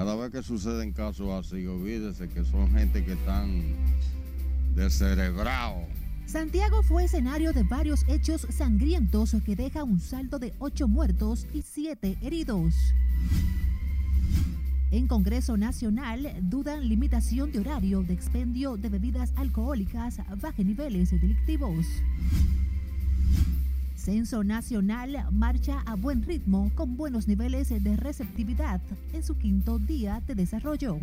Cada vez que suceden casos así, olvídese que son gente que están descerebrados. Santiago fue escenario de varios hechos sangrientos que deja un saldo de ocho muertos y siete heridos. En Congreso Nacional dudan limitación de horario de expendio de bebidas alcohólicas bajo niveles delictivos. Censo Nacional marcha a buen ritmo con buenos niveles de receptividad en su quinto día de desarrollo.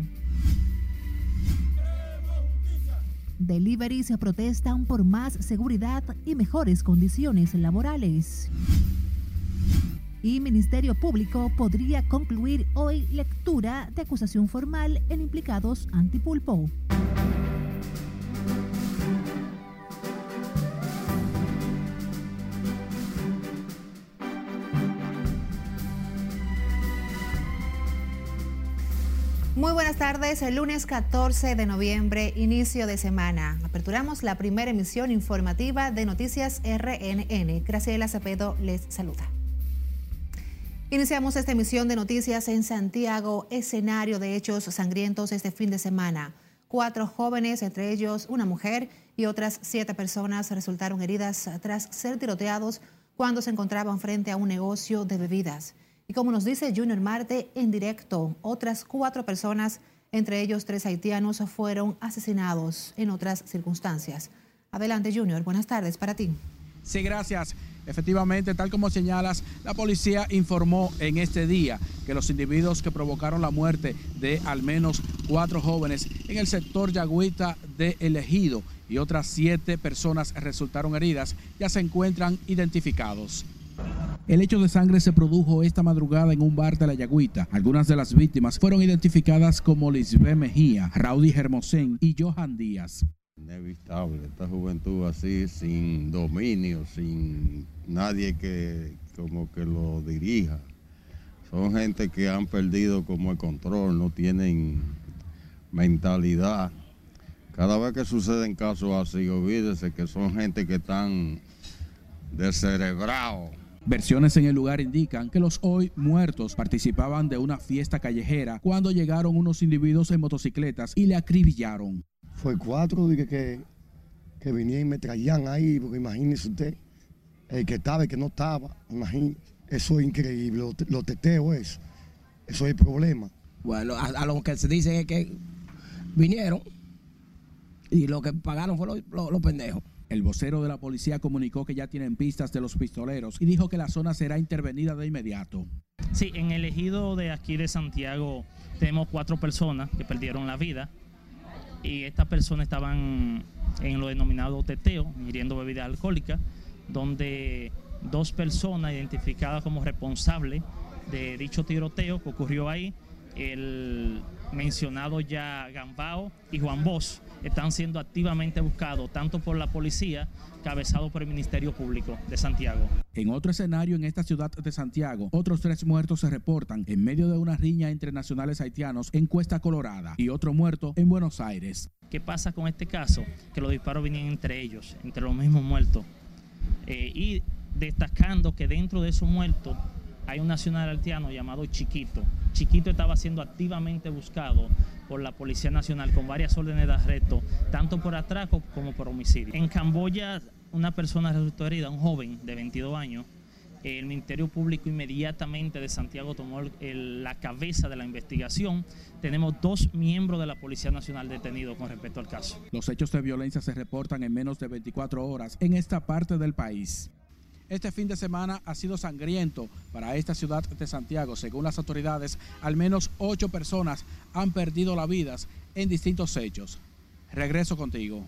Delivery se protestan por más seguridad y mejores condiciones laborales. Y Ministerio Público podría concluir hoy lectura de acusación formal en implicados antipulpo. Muy buenas tardes, el lunes 14 de noviembre, inicio de semana. Aperturamos la primera emisión informativa de Noticias RNN. Graciela Zapedo les saluda. Iniciamos esta emisión de noticias en Santiago, escenario de hechos sangrientos este fin de semana. Cuatro jóvenes, entre ellos una mujer y otras siete personas, resultaron heridas tras ser tiroteados cuando se encontraban frente a un negocio de bebidas. Y como nos dice Junior Marte en directo, otras cuatro personas, entre ellos tres haitianos, fueron asesinados en otras circunstancias. Adelante, Junior. Buenas tardes para ti. Sí, gracias. Efectivamente, tal como señalas, la policía informó en este día que los individuos que provocaron la muerte de al menos cuatro jóvenes en el sector Yagüita de El Ejido y otras siete personas resultaron heridas ya se encuentran identificados. El hecho de sangre se produjo esta madrugada en un bar de la Yagüita. Algunas de las víctimas fueron identificadas como Lisbeth Mejía, Raudy Hermosén y Johan Díaz. Inevitable, esta juventud así, sin dominio, sin nadie que como que lo dirija. Son gente que han perdido como el control, no tienen mentalidad. Cada vez que suceden casos así, olvídese que son gente que están descerebrados Versiones en el lugar indican que los hoy muertos participaban de una fiesta callejera cuando llegaron unos individuos en motocicletas y le acribillaron. Fue cuatro que, que, que vinieron y me traían ahí, porque imagínese usted, el que estaba, y que no estaba, imagínese. Eso es increíble, lo, teteo eso. Eso es el problema. Bueno, a, lo que se dice es que vinieron y lo que pagaron fue los pendejos. El vocero de la policía comunicó que ya tienen pistas de los pistoleros y dijo que la zona será intervenida de inmediato. Sí, en el ejido de aquí de Santiago tenemos cuatro personas que perdieron la vida y estas personas estaban en lo denominado teteo, ingiriendo bebida alcohólica, donde dos personas identificadas como responsables de dicho tiroteo que ocurrió ahí, el mencionado ya Gambao y Juan Bosch, están siendo activamente buscados tanto por la policía, cabezado por el Ministerio Público de Santiago. En otro escenario en esta ciudad de Santiago, otros tres muertos se reportan en medio de una riña entre nacionales haitianos en Cuesta Colorada y otro muerto en Buenos Aires. ¿Qué pasa con este caso? Que los disparos venían entre ellos, entre los mismos muertos. Eh, y destacando que dentro de esos muertos hay un nacional haitiano llamado Chiquito. Chiquito estaba siendo activamente buscado por la Policía Nacional con varias órdenes de arresto, tanto por atraco como por homicidio. En Camboya, una persona resultó herida, un joven de 22 años. El Ministerio Público inmediatamente de Santiago tomó la cabeza de la investigación. Tenemos dos miembros de la Policía Nacional detenidos con respecto al caso. Los hechos de violencia se reportan en menos de 24 horas en esta parte del país. Este fin de semana ha sido sangriento para esta ciudad de Santiago. Según las autoridades, al menos ocho personas han perdido la vida en distintos hechos. Regreso contigo.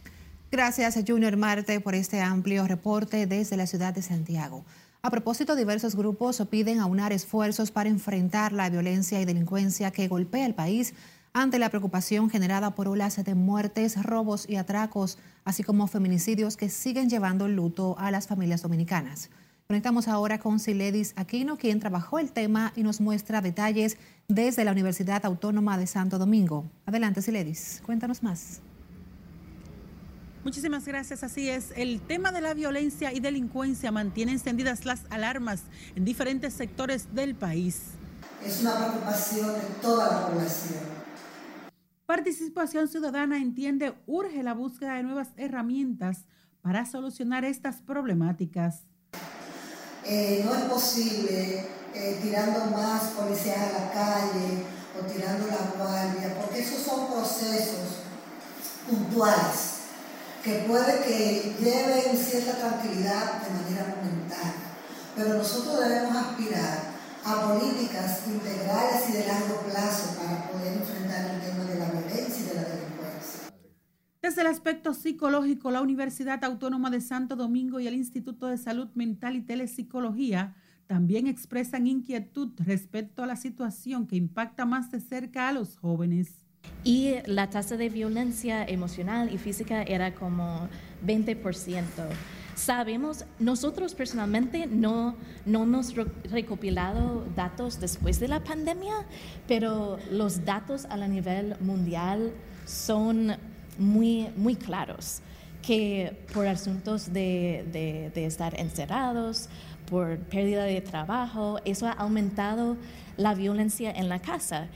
Gracias, Junior Marte, por este amplio reporte desde la ciudad de Santiago. A propósito, diversos grupos piden aunar esfuerzos para enfrentar la violencia y delincuencia que golpea el país ante la preocupación generada por olas de muertes, robos y atracos, así como feminicidios que siguen llevando luto a las familias dominicanas. Conectamos ahora con Siledis Aquino, quien trabajó el tema y nos muestra detalles desde la Universidad Autónoma de Santo Domingo. Adelante, Siledis, cuéntanos más. Muchísimas gracias. Así es, el tema de la violencia y delincuencia mantiene encendidas las alarmas en diferentes sectores del país. es una preocupación de toda la población. Participación Ciudadana entiende urge la búsqueda de nuevas herramientas para solucionar estas problemáticas. Eh, no es posible eh, tirando más policías a la calle o tirando la guardia, porque esos son procesos puntuales que puede que lleven cierta tranquilidad de manera momentánea, pero nosotros debemos aspirar a políticas integrales y de largo plazo para poder enfrentar el tema de la violencia y de la delincuencia. Desde el aspecto psicológico, la Universidad Autónoma de Santo Domingo y el Instituto de Salud Mental y Telepsicología también expresan inquietud respecto a la situación que impacta más de cerca a los jóvenes. Y la tasa de violencia emocional y física era como 20%. Sabemos, nosotros personalmente no, no hemos recopilado datos después de la pandemia, pero los datos a nivel mundial son muy, muy claros, que por asuntos de, de estar encerrados, por pérdida de trabajo, eso ha aumentado la violencia en la casa.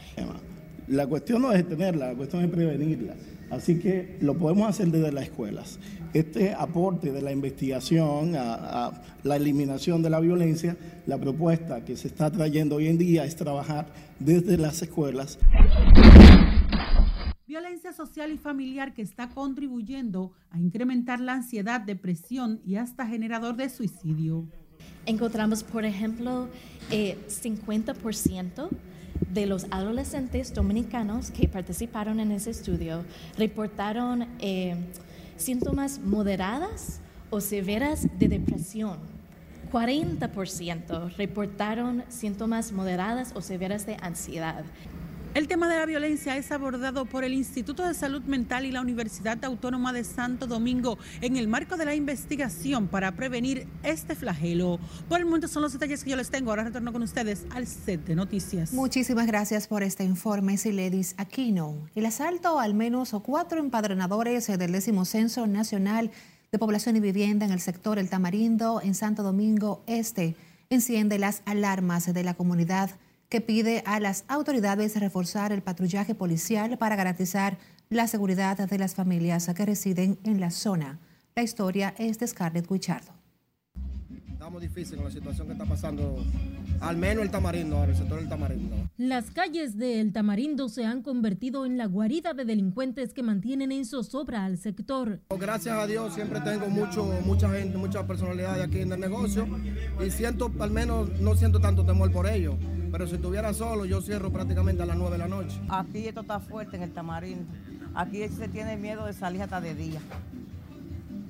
La cuestión no es detenerla, la cuestión es prevenirla. Así que lo podemos hacer desde las escuelas. Este aporte de la investigación a, la eliminación de la violencia, la propuesta que se está trayendo hoy en día es trabajar desde las escuelas. Violencia social y familiar que está contribuyendo a incrementar la ansiedad, depresión y hasta generador de suicidio. Encontramos, por ejemplo, 50% eh, de los adolescentes dominicanos que participaron en ese estudio reportaron eh, síntomas moderadas o severas de depresión. 40% reportaron síntomas moderadas o severas de ansiedad. El tema de la violencia es abordado por el Instituto de Salud Mental y la Universidad Autónoma de Santo Domingo en el marco de la investigación para prevenir este flagelo. Por el momento son los detalles que yo les tengo. Ahora retorno con ustedes al set de noticias. Muchísimas gracias por este informe, Siledis Aquino. El asalto al menos cuatro empadronadores del décimo Censo Nacional de Población y Vivienda en el sector El Tamarindo en Santo Domingo Este enciende las alarmas de la comunidad que pide a las autoridades reforzar el patrullaje policial para garantizar la seguridad de las familias que residen en la zona. La historia es de Scarlett Guichardo. Estamos difícil con la situación que está pasando, al menos el Tamarindo, el sector del Tamarindo. Las calles de El Tamarindo se han convertido en la guarida de delincuentes que mantienen en zozobra al sector. Gracias a Dios siempre tengo mucho, mucha gente, mucha personalidad aquí en el negocio y siento, al menos no siento tanto temor por ellos. Pero si estuviera solo, yo cierro prácticamente a las 9 de la noche. Aquí esto está fuerte en el tamarindo. Aquí se tiene miedo de salir hasta de día.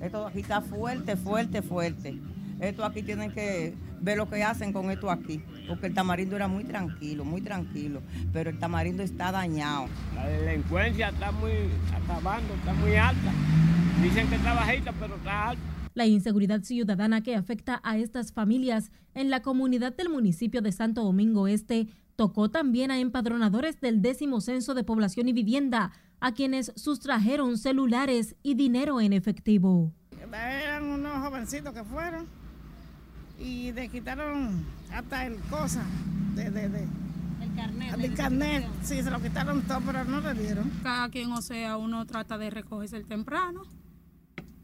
Esto aquí está fuerte, fuerte, fuerte. Esto aquí tienen que ver lo que hacen con esto aquí. Porque el tamarindo era muy tranquilo, muy tranquilo. Pero el tamarindo está dañado. La delincuencia está muy acabando, está muy alta. Dicen que está bajita, pero está alta. La inseguridad ciudadana que afecta a estas familias en la comunidad del municipio de Santo Domingo Este tocó también a empadronadores del décimo censo de población y vivienda, a quienes sustrajeron celulares y dinero en efectivo. Eran unos jovencitos que fueron y le quitaron hasta el cosa de, de, el carnet. El carnet, sí, se lo quitaron todo, pero no le dieron. Cada quien, o sea, uno trata de recogerse el temprano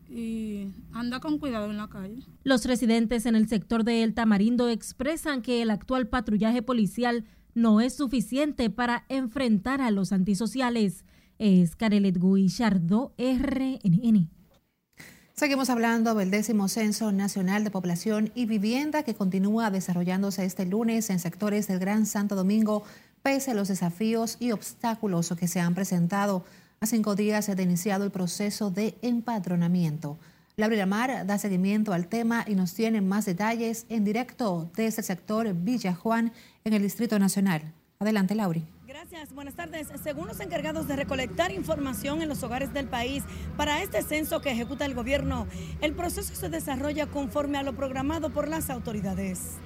y anda con cuidado en la calle. Los residentes en el sector de El Tamarindo expresan que el actual patrullaje policial no es suficiente para enfrentar a los antisociales. Es Carelet Guillardo, RNN. Seguimos hablando del décimo Censo Nacional de Población y Vivienda que continúa desarrollándose este lunes en sectores del Gran Santo Domingo, pese a los desafíos y obstáculos que se han presentado a cinco días se ha iniciado el proceso de empadronamiento. Laura Mar da seguimiento al tema y nos tiene más detalles en directo desde el sector Villa Juan en el Distrito Nacional. Adelante, Lauri. Gracias, buenas tardes. Según los encargados de recolectar información en los hogares del país para este censo que ejecuta el gobierno, el proceso se desarrolla conforme a lo programado por las autoridades.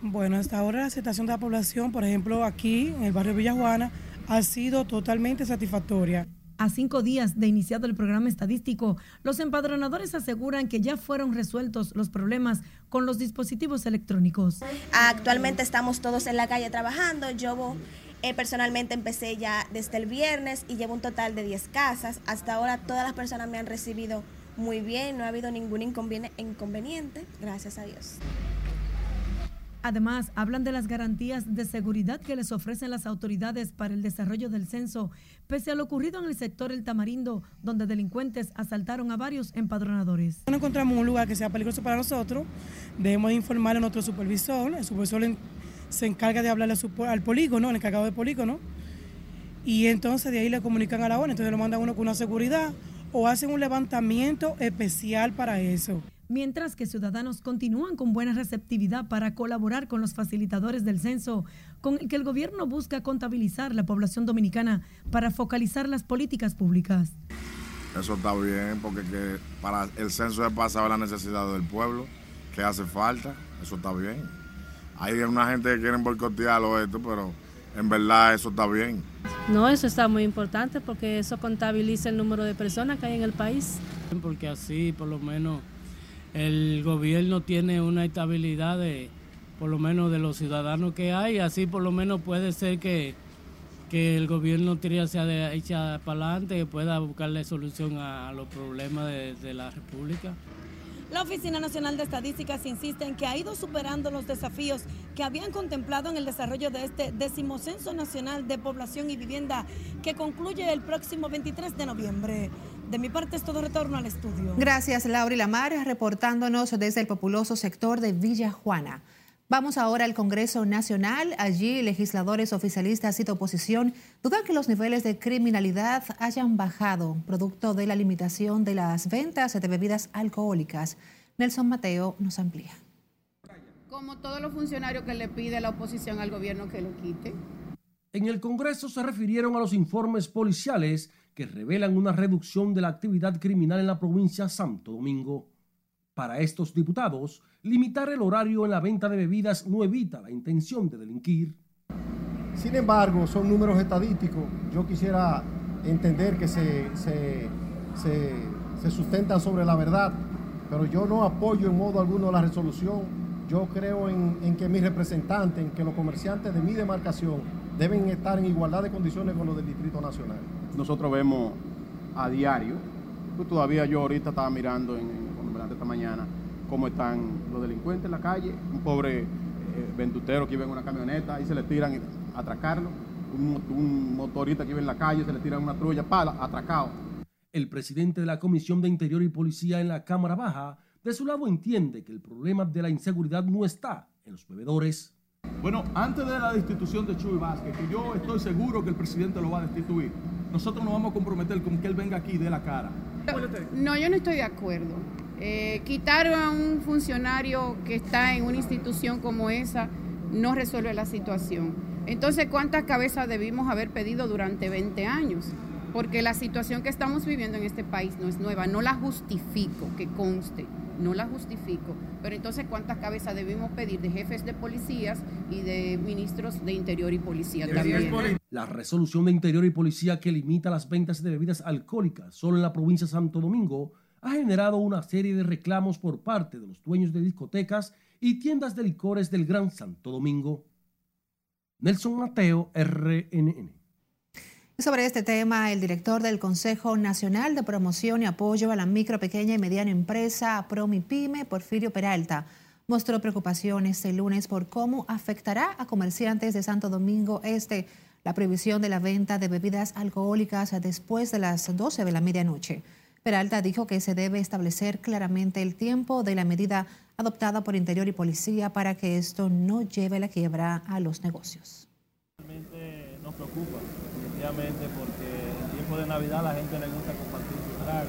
Bueno, hasta ahora la situación de la población, por ejemplo, aquí en el barrio Villajuana, ha sido totalmente satisfactoria. A cinco días de iniciado el programa estadístico, los empadronadores aseguran que ya fueron resueltos los problemas con los dispositivos electrónicos. Actualmente estamos todos en la calle trabajando. Yo eh, personalmente empecé ya desde el viernes y llevo un total de 10 casas. Hasta ahora todas las personas me han recibido muy bien, no ha habido ningún inconveniente, gracias a Dios. Además, hablan de las garantías de seguridad que les ofrecen las autoridades para el desarrollo del censo, pese a lo ocurrido en el sector El Tamarindo, donde delincuentes asaltaron a varios empadronadores. No encontramos un lugar que sea peligroso para nosotros, debemos informar a nuestro supervisor, el supervisor se encarga de hablarle al polígono, el encargado del polígono, y entonces de ahí le comunican a la ONU, entonces lo mandan uno con una seguridad o hacen un levantamiento especial para eso mientras que ciudadanos continúan con buena receptividad para colaborar con los facilitadores del censo, con el que el gobierno busca contabilizar la población dominicana para focalizar las políticas públicas. Eso está bien, porque para el censo es para saber la necesidad del pueblo, qué hace falta, eso está bien. Hay una gente que quiere boicotearlo esto, pero en verdad eso está bien. No, eso está muy importante porque eso contabiliza el número de personas que hay en el país. Porque así por lo menos el gobierno tiene una estabilidad de, por lo menos de los ciudadanos que hay, así por lo menos puede ser que, que el gobierno tire hacia echa para adelante, que pueda buscarle solución a, los problemas de, de la República. La Oficina Nacional de Estadísticas insiste en que ha ido superando los desafíos que habían contemplado en el desarrollo de este decimocenso nacional de población y vivienda que concluye el próximo 23 de noviembre. De mi parte es todo retorno al estudio. Gracias, Laura y Lamar, reportándonos desde el populoso sector de Villa Juana. Vamos ahora al Congreso Nacional. Allí, legisladores oficialistas y de oposición dudan que los niveles de criminalidad hayan bajado, producto de la limitación de las ventas de bebidas alcohólicas. Nelson Mateo nos amplía. Como todos los funcionarios que le pide la oposición al gobierno que lo quite. En el Congreso se refirieron a los informes policiales que revelan una reducción de la actividad criminal en la provincia de Santo Domingo. Para estos diputados, limitar el horario en la venta de bebidas no evita la intención de delinquir. Sin embargo, son números estadísticos. Yo quisiera entender que se, se, se, sustentan sobre la verdad, pero yo no apoyo en modo alguno la resolución. Yo creo en, en que mis representantes, en que los comerciantes de mi demarcación deben estar en igualdad de condiciones con los del Distrito Nacional nosotros vemos a diario, todavía yo ahorita estaba mirando en, esta mañana cómo están los delincuentes en la calle, un pobre eh, vendutero que iba en una camioneta y se le tiran a atracarlo, un, motorista que iba en la calle se le tiran una trulla, para atracado. El presidente de la Comisión de Interior y Policía en la Cámara Baja, de su lado entiende que el problema de la inseguridad no está en los bebedores. Bueno, antes de la destitución de Chuy Vázquez, que yo estoy seguro que el presidente lo va a destituir, nosotros nos vamos a comprometer con que él venga aquí de la cara. No, yo no estoy de acuerdo. Eh, quitar a un funcionario que está en una institución como esa no resuelve la situación. Entonces, ¿cuántas cabezas debimos haber pedido durante 20 años? Porque la situación que estamos viviendo en este país no es nueva, no la justifico, que conste no la justifico, pero entonces cuántas cabezas debimos pedir de jefes de policías y de ministros de Interior y Policía también. La resolución de Interior y Policía que limita las ventas de bebidas alcohólicas solo en la provincia de Santo Domingo ha generado una serie de reclamos por parte de los dueños de discotecas y tiendas de licores del Gran Santo Domingo. Nelson Mateo, RNN. Sobre este tema, el director del Consejo Nacional de Promoción y Apoyo a la Micro, Pequeña y Mediana Empresa, PROMIPYME, Porfirio Peralta, mostró preocupación este lunes por cómo afectará a comerciantes de Santo Domingo Este la prohibición de la venta de bebidas alcohólicas después de las 12 de la medianoche. Peralta dijo que se debe establecer claramente el tiempo de la medida adoptada por Interior y Policía para que esto no lleve la quiebra a los negocios. Realmente nos preocupa porque en tiempo de Navidad la gente le gusta compartir su trago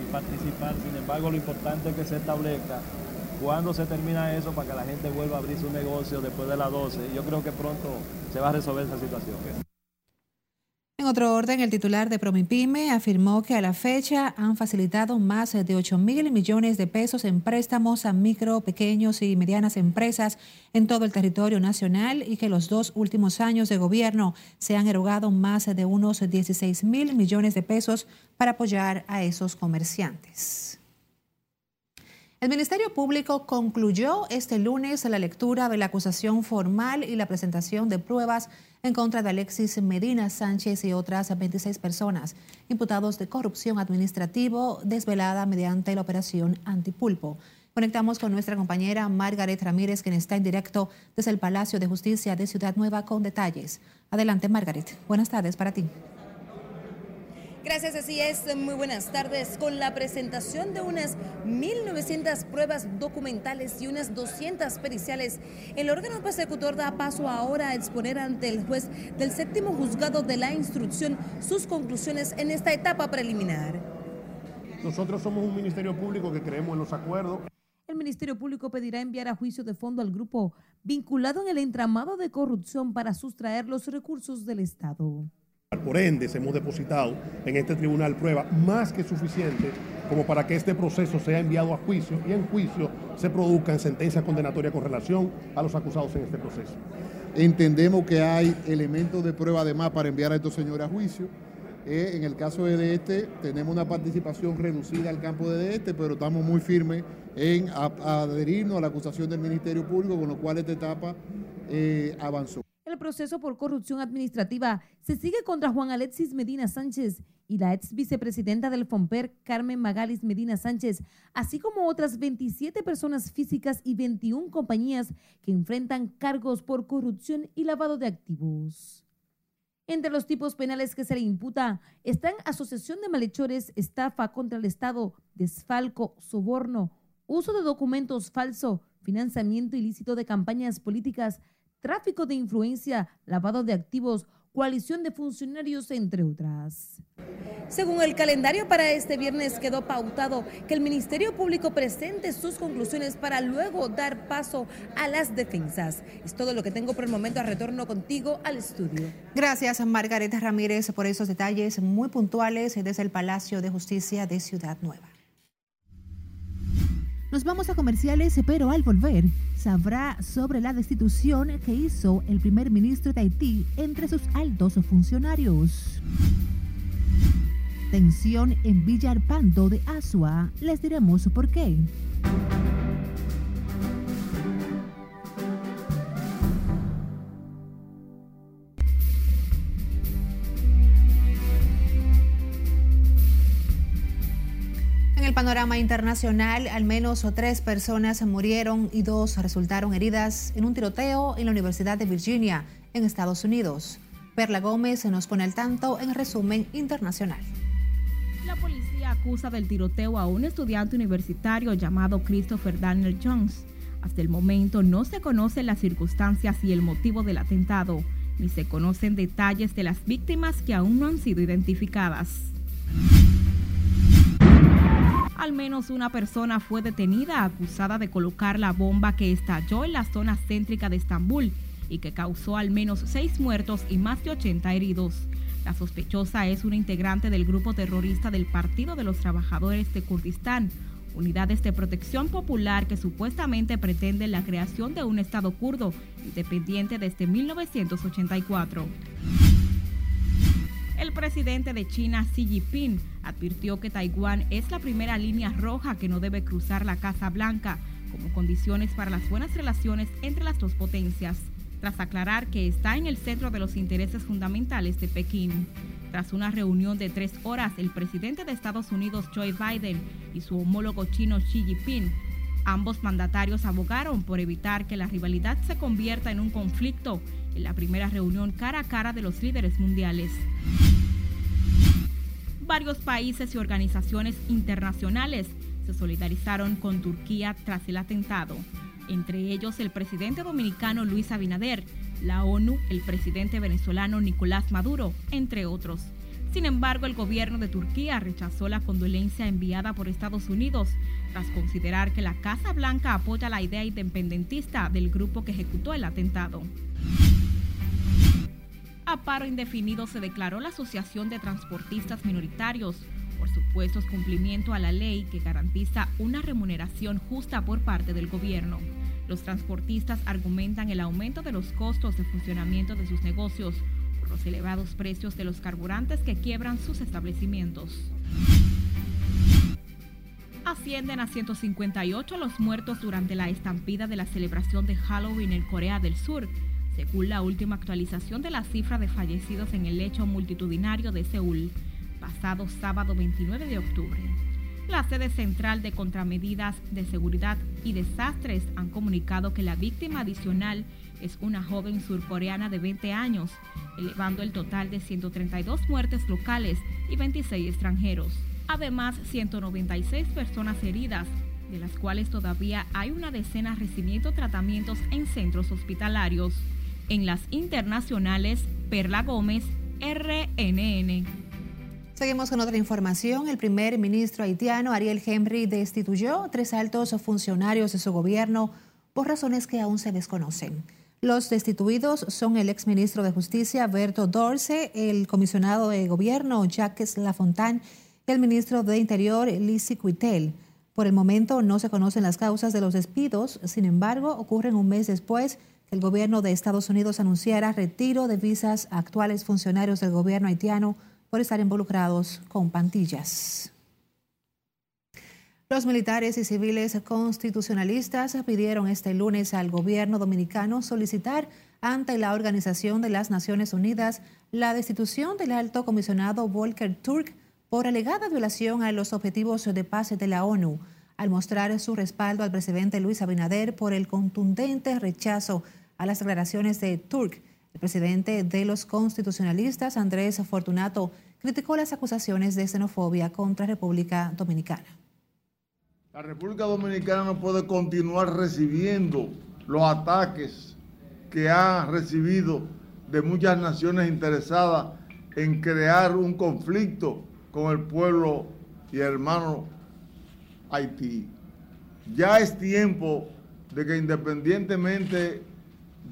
y participar. Sin embargo, lo importante es que se establezca cuándo se termina eso para que la gente vuelva a abrir su negocio después de las 12. Yo creo que pronto se va a resolver esa situación. En otro orden, el titular de Promipyme afirmó que a la fecha han facilitado más de 8 mil millones de pesos en préstamos a micro, pequeños y medianas empresas en todo el territorio nacional y que los dos últimos años de gobierno se han erogado más de unos 16 mil millones de pesos para apoyar a esos comerciantes. El Ministerio Público concluyó este lunes la lectura de la acusación formal y la presentación de pruebas en contra de Alexis Medina Sánchez y otras 26 personas imputados de corrupción administrativo desvelada mediante la operación Antipulpo. Conectamos con nuestra compañera Margaret Ramírez, quien está en directo desde el Palacio de Justicia de Ciudad Nueva con detalles. Adelante, Margaret. Buenas tardes para ti. Gracias, así es. Muy buenas tardes. Con la presentación de unas 1.900 pruebas documentales y unas 200 periciales, el órgano persecutor da paso ahora a exponer ante el juez del séptimo juzgado de la instrucción sus conclusiones en esta etapa preliminar. Nosotros somos un ministerio público que creemos en los acuerdos. El Ministerio Público pedirá enviar a juicio de fondo al grupo vinculado en el entramado de corrupción para sustraer los recursos del Estado. Por ende, hemos depositado en este tribunal pruebas más que suficientes como para que este proceso sea enviado a juicio y en juicio se produzcan sentencias condenatorias con relación a los acusados en este proceso. Entendemos que hay elementos de prueba además para enviar a estos señores a juicio. Eh, en el caso de este, tenemos una participación reducida al campo de este, pero estamos muy firmes en adherirnos a la acusación del Ministerio Público, con lo cual esta etapa eh, avanzó. Proceso por corrupción administrativa se sigue contra Juan Alexis Medina Sánchez y la ex vicepresidenta del FOMPER, Carmen Magalis Medina Sánchez, así como otras 27 personas físicas y 21 compañías que enfrentan cargos por corrupción y lavado de activos. Entre los tipos penales que se le imputa están asociación de malhechores, estafa contra el Estado, desfalco, soborno, uso de documentos falso, financiamiento ilícito de campañas políticas, tráfico de influencia, lavado de activos, coalición de funcionarios, entre otras. Según el calendario para este viernes quedó pautado que el Ministerio Público presente sus conclusiones para luego dar paso a las defensas. Es todo lo que tengo por el momento. A retorno contigo al estudio. Gracias, Margarita Ramírez, por esos detalles muy puntuales desde el Palacio de Justicia de Ciudad Nueva. Nos vamos a comerciales, pero al volver sabrá sobre la destitución que hizo el primer ministro de Haití entre sus altos funcionarios. Tensión en Villarpando de Asua. Les diremos por qué. Panorama internacional, al menos tres personas murieron y dos resultaron heridas en un tiroteo en la Universidad de Virginia, en Estados Unidos. Perla Gómez se nos pone al tanto en resumen internacional. La policía acusa del tiroteo a un estudiante universitario llamado Christopher Daniel Jones. Hasta el momento no se conocen las circunstancias y el motivo del atentado, ni se conocen detalles de las víctimas que aún no han sido identificadas. Al menos una persona fue detenida acusada de colocar la bomba que estalló en la zona céntrica de Estambul y que causó al menos seis muertos y más de 80 heridos. La sospechosa es una integrante del grupo terrorista del Partido de los Trabajadores de Kurdistán, unidades de protección popular que supuestamente pretenden la creación de un Estado kurdo independiente desde 1984. El presidente de China, Xi Jinping, advirtió que Taiwán es la primera línea roja que no debe cruzar la Casa Blanca como condiciones para las buenas relaciones entre las dos potencias, tras aclarar que está en el centro de los intereses fundamentales de Pekín. Tras una reunión de tres horas, el presidente de Estados Unidos, Joe Biden, y su homólogo chino Xi Jinping, ambos mandatarios abogaron por evitar que la rivalidad se convierta en un conflicto la primera reunión cara a cara de los líderes mundiales. Varios países y organizaciones internacionales se solidarizaron con Turquía tras el atentado, entre ellos el presidente dominicano Luis Abinader, la ONU, el presidente venezolano Nicolás Maduro, entre otros. Sin embargo, el gobierno de Turquía rechazó la condolencia enviada por Estados Unidos tras considerar que la Casa Blanca apoya la idea independentista del grupo que ejecutó el atentado. A paro indefinido se declaró la Asociación de Transportistas Minoritarios por supuestos cumplimiento a la ley que garantiza una remuneración justa por parte del gobierno. Los transportistas argumentan el aumento de los costos de funcionamiento de sus negocios por los elevados precios de los carburantes que quiebran sus establecimientos. Ascienden a 158 los muertos durante la estampida de la celebración de Halloween en Corea del Sur, según la última actualización de la cifra de fallecidos en el hecho multitudinario de Seúl, pasado sábado 29 de octubre. La sede central de Contramedidas de Seguridad y Desastres han comunicado que la víctima adicional es una joven surcoreana de 20 años, elevando el total de 132 muertes locales y 26 extranjeros. Además, 196 personas heridas, de las cuales todavía hay una decena recibiendo tratamientos en centros hospitalarios. En las internacionales, Perla Gómez, RNN. Seguimos con otra información. El primer ministro haitiano, Ariel Henry, destituyó tres altos funcionarios de su gobierno por razones que aún se desconocen. Los destituidos son el exministro de Justicia, Berto Dorce, el comisionado de gobierno, Jacques Lafontaine, el ministro de Interior, Lisi Cuitel. Por el momento no se conocen las causas de los despidos, sin embargo, ocurren un mes después el gobierno de Estados Unidos anunciara retiro de visas a actuales funcionarios del gobierno haitiano por estar involucrados con pantillas. Los militares y civiles constitucionalistas pidieron este lunes al gobierno dominicano solicitar ante la Organización de las Naciones Unidas la destitución del alto comisionado Volker Turk por alegada violación a los objetivos de paz de la ONU, al mostrar su respaldo al presidente Luis Abinader por el contundente rechazo a las declaraciones de Turk. El presidente de los constitucionalistas, Andrés Fortunato, criticó las acusaciones de xenofobia contra República Dominicana. La República Dominicana no puede continuar recibiendo los ataques que ha recibido de muchas naciones interesadas en crear un conflicto con el pueblo y hermano Haití. Ya es tiempo de que independientemente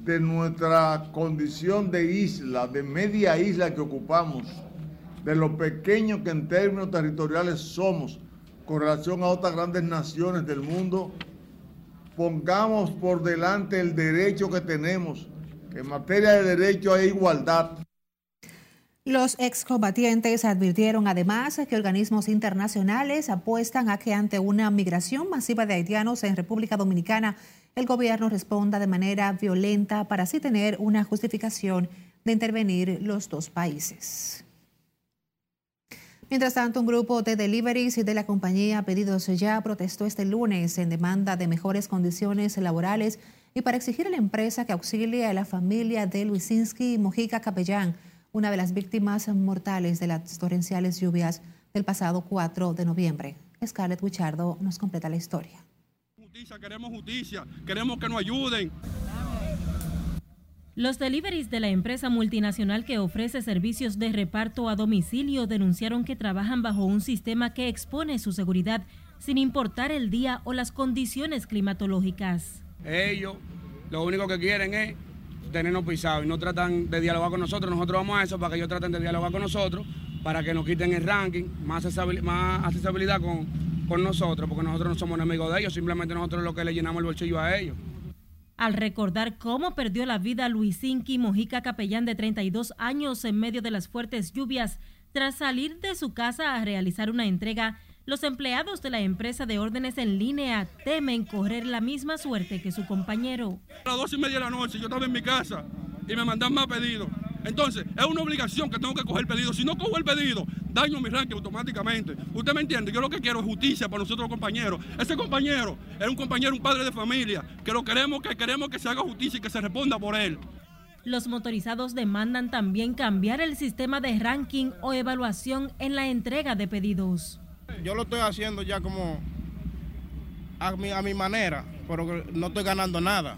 de nuestra condición de isla, de media isla que ocupamos, de lo pequeño que en términos territoriales somos con relación a otras grandes naciones del mundo, pongamos por delante el derecho que tenemos, que en materia de derecho hay igualdad. Los excombatientes advirtieron además que organismos internacionales apuestan a que ante una migración masiva de haitianos en República Dominicana, el gobierno responda de manera violenta para así tener una justificación de intervenir los dos países. Mientras tanto, un grupo de deliveries y de la compañía Pedidos Ya protestó este lunes en demanda de mejores condiciones laborales y para exigir a la empresa que auxilie a la familia de Luisinski y Mojica Capellán una de las víctimas mortales de las torrenciales lluvias del pasado 4 de noviembre. Scarlett Wichardo nos completa la historia. Justicia, queremos justicia, queremos que nos ayuden. Los deliveries de la empresa multinacional que ofrece servicios de reparto a domicilio denunciaron que trabajan bajo un sistema que expone su seguridad sin importar el día o las condiciones climatológicas. Ellos lo único que quieren es tenernos pisados y no tratan de dialogar con nosotros. Nosotros vamos a eso para que ellos traten de dialogar con nosotros, para que nos quiten el ranking, más accesibilidad con, con nosotros, porque nosotros no somos enemigos de ellos, simplemente nosotros lo que le llenamos el bolsillo a ellos. Al recordar cómo perdió la vida Luisinki Mojica Capellán de 32 años en medio de las fuertes lluvias, tras salir de su casa a realizar una entrega, los empleados de la empresa de órdenes en línea temen correr la misma suerte que su compañero. A las dos y media de la noche yo estaba en mi casa y me mandan más pedidos. Entonces, es una obligación que tengo que coger el pedido. Si no cojo el pedido, daño mi ranking automáticamente. ¿Usted me entiende? Yo lo que quiero es justicia para nosotros los compañeros. Ese compañero es un compañero, un padre de familia, que lo queremos, que queremos que se haga justicia y que se responda por él. Los motorizados demandan también cambiar el sistema de ranking o evaluación en la entrega de pedidos yo lo estoy haciendo ya como a mi, a mi manera, pero no estoy ganando nada.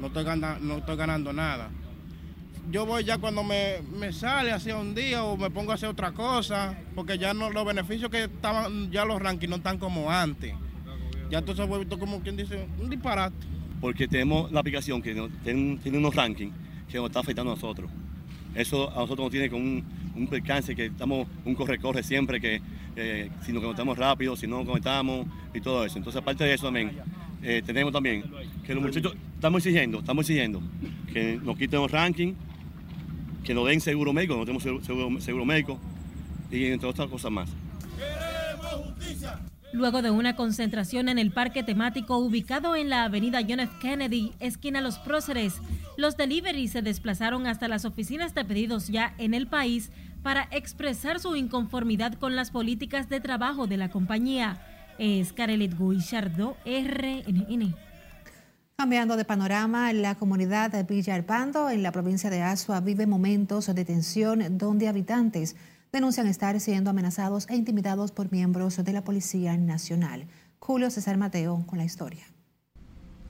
No estoy, ganando, no estoy ganando nada. Yo voy ya cuando me, sale hacia un día o me pongo a hacer otra cosa, porque ya no los beneficios que estaban, ya los rankings no están como antes. Ya todo se como quien dice un disparate. Porque tenemos la aplicación que tiene, tiene unos rankings que nos está afectando a nosotros. Eso a nosotros nos tiene con un, un percance que estamos un corre-corre siempre, que eh, si nos conectamos rápido, si no conectamos y todo eso. Entonces, aparte de eso también, eh, tenemos también que los muchachos, estamos exigiendo, estamos exigiendo que nos quiten los rankings, que nos den seguro médico, no tenemos seguro, médico y entre otras cosas más. Luego de una concentración en el parque temático ubicado en la avenida John F. Kennedy, esquina Los Próceres, los delivery se desplazaron hasta las oficinas de pedidos ya en el país para expresar su inconformidad con las políticas de trabajo de la compañía. Es Carelet Guichardo, RNN. Cambiando de panorama, la comunidad de Villa Arpando en la provincia de Asua vive momentos de tensión donde habitantes denuncian estar siendo amenazados e intimidados por miembros de la Policía Nacional. Julio César Mateo con la historia.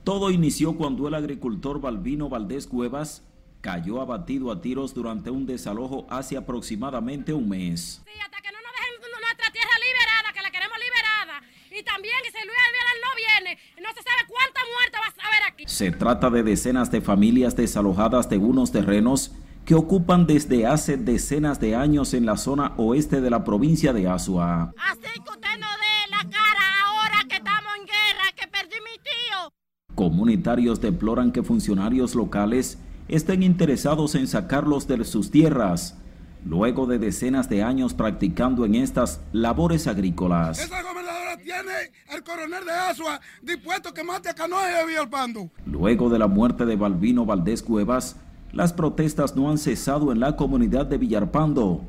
Todo inició cuando el agricultor Balbino Valdés Cuevas cayó abatido a tiros durante un desalojo hace aproximadamente un mes. Sí, hasta que no nos dejen nuestra tierra liberada, que la queremos liberada, y también que si Luis no viene, no se sabe cuánta muerte va a haber aquí. Se trata de decenas de familias desalojadas de unos terrenos que ocupan desde hace decenas de años en la zona oeste de la provincia de Asua. Así que usted no dé la cara ahora que estamos en guerra, que perdí mi tío. Comunitarios deploran que funcionarios locales estén interesados en sacarlos de sus tierras, luego de decenas de años practicando en estas labores agrícolas. Esa gobernadora tiene al coronel de Asua dispuesto que mate a Canoa y a Villalpando. Luego de la muerte de Balbino Valdés Cuevas, las protestas no han cesado en la comunidad de Villarpando,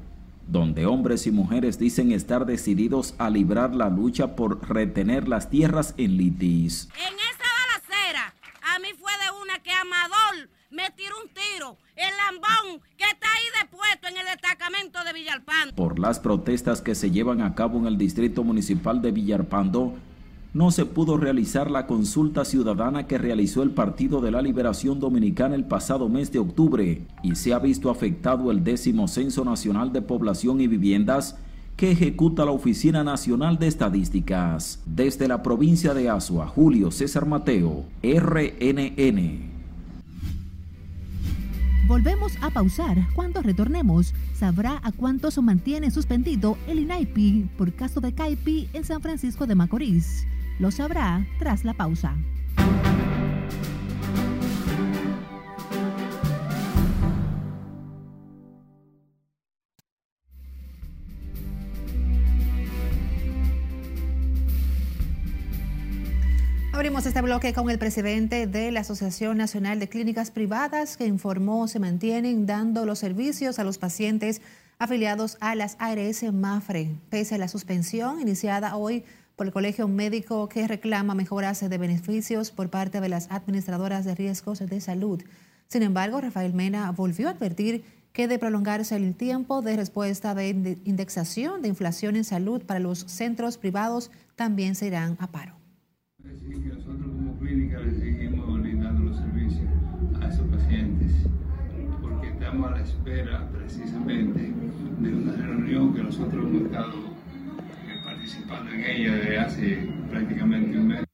donde hombres y mujeres dicen estar decididos a librar la lucha por retener las tierras en litis. En esa balacera, a mí fue de una que Amador me tiró un tiro, el lambón que está ahí depuesto en el Por las protestas que se llevan a cabo en el distrito municipal de Villarpando, no se pudo realizar la consulta ciudadana que realizó el Partido de la Liberación Dominicana el pasado mes de octubre y se ha visto afectado el décimo Censo Nacional de Población y Viviendas que ejecuta la Oficina Nacional de Estadísticas. Desde la provincia de Asua, Julio César Mateo, RNN. Volvemos a pausar. Cuando retornemos, sabrá a cuántos mantiene suspendido el INAIPI por caso de CAIPI en San Francisco de Macorís. Lo sabrá tras la pausa. Abrimos este bloque con el presidente de la Asociación Nacional de Clínicas Privadas que informó se mantienen dando los servicios a los pacientes afiliados a las ARS MAFRE, pese a la suspensión iniciada hoy por el Colegio Médico que reclama mejoras de beneficios por parte de las administradoras de riesgos de salud. Sin embargo, Rafael Mena volvió a advertir que de prolongarse el tiempo de respuesta de indexación de inflación en salud para los centros privados, también se irán a paro. Decir que nosotros como clínica le seguimos brindando los servicios a esos pacientes porque estamos a la espera precisamente de una reunión que nosotros hemos estado eh, participando en ella desde hace prácticamente un mes.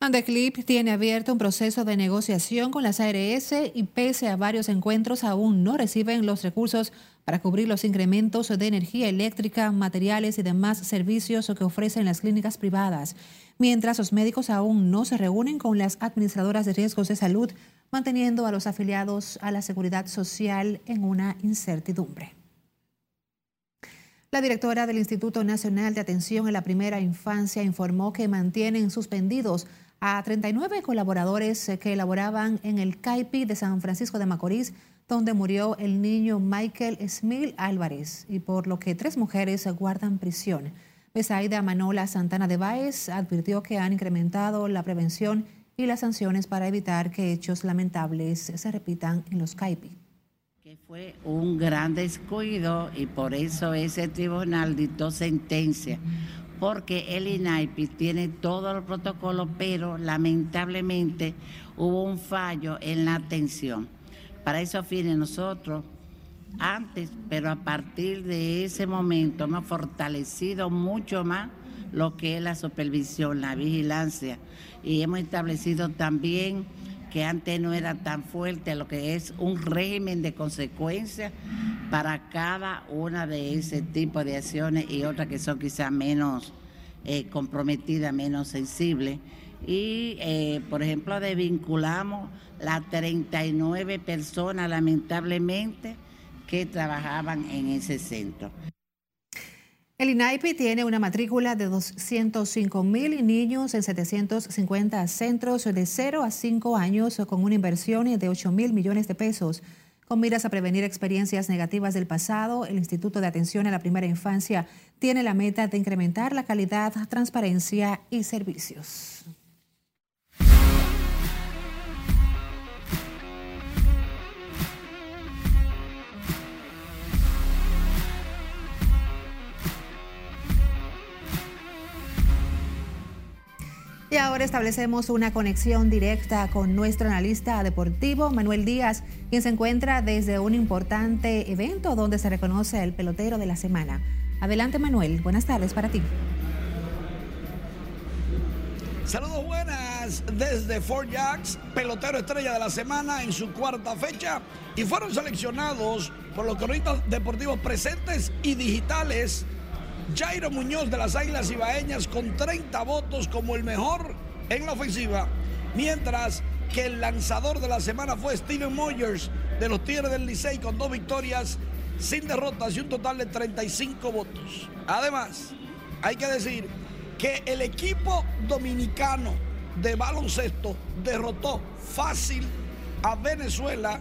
Andeclip tiene abierto un proceso de negociación con las ARS y pese a varios encuentros aún no reciben los recursos para cubrir los incrementos de energía eléctrica, materiales y demás servicios que ofrecen las clínicas privadas, mientras los médicos aún no se reúnen con las administradoras de riesgos de salud, manteniendo a los afiliados a la seguridad social en una incertidumbre. La directora del Instituto Nacional de Atención a la Primera Infancia informó que mantienen suspendidos a 39 colaboradores que elaboraban en el CAIPI de San Francisco de Macorís, donde murió el niño Michael Smil Álvarez, y por lo que tres mujeres guardan prisión. Besaida Manola Santana de Báez advirtió que han incrementado la prevención y las sanciones para evitar que hechos lamentables se repitan en los CAIPI. Que fue un gran descuido y por eso ese tribunal dictó sentencia porque el INAIPI tiene todo el protocolo, pero lamentablemente hubo un fallo en la atención. Para esos fines nosotros, antes, pero a partir de ese momento hemos fortalecido mucho más lo que es la supervisión, la vigilancia y hemos establecido también que antes no era tan fuerte, lo que es un régimen de consecuencias para cada una de ese tipo de acciones y otras que son quizás menos eh, comprometidas, menos sensibles. Y, eh, por ejemplo, desvinculamos las 39 personas, lamentablemente, que trabajaban en ese centro. El INAIPI tiene una matrícula de 205 mil niños en 750 centros de 0 a 5 años con una inversión de 8 mil millones de pesos. Con miras a prevenir experiencias negativas del pasado, el Instituto de Atención a la Primera Infancia tiene la meta de incrementar la calidad, transparencia y servicios. Y ahora establecemos una conexión directa con nuestro analista deportivo, Manuel Díaz, quien se encuentra desde un importante evento donde se reconoce el pelotero de la semana. Adelante, Manuel. Buenas tardes para ti. Saludos buenas desde Fort Jacks, pelotero estrella de la semana en su cuarta fecha y fueron seleccionados por los cronistas deportivos presentes y digitales Jairo Muñoz de las Águilas Ibaeñas con 30 votos como el mejor en la ofensiva, mientras que el lanzador de la semana fue Steven Moyers de los Tigres del Licey con dos victorias sin derrotas y un total de 35 votos. Además, hay que decir que el equipo dominicano de baloncesto derrotó fácil a Venezuela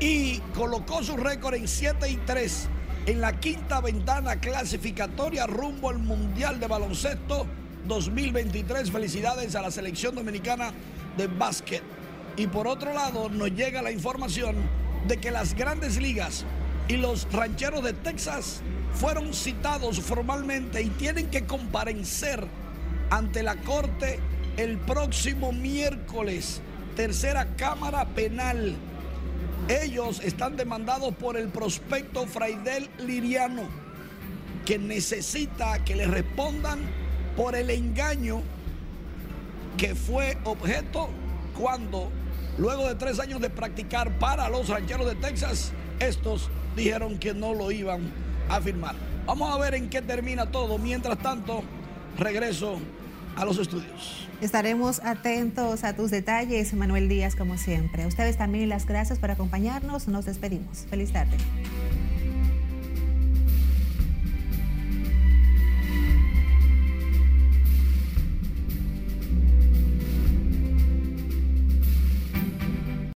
y colocó su récord en 7 y 3 en la quinta ventana clasificatoria rumbo al Mundial de Baloncesto 2023. Felicidades a la selección dominicana de básquet. Y por otro lado, nos llega la información de que las grandes ligas y los rancheros de Texas fueron citados formalmente y tienen que comparecer ante la corte el próximo miércoles, tercera Cámara Penal ellos están demandados por el prospecto Fraidel Liriano, que necesita que le respondan por el engaño que fue objeto cuando, luego de tres años de practicar para los rancheros de Texas, estos dijeron que no lo iban a firmar. Vamos a ver en qué termina todo. Mientras tanto, regreso a los estudios. Estaremos atentos a tus detalles, Manuel Díaz, como siempre. A ustedes también las gracias por acompañarnos. Nos despedimos. Feliz tarde.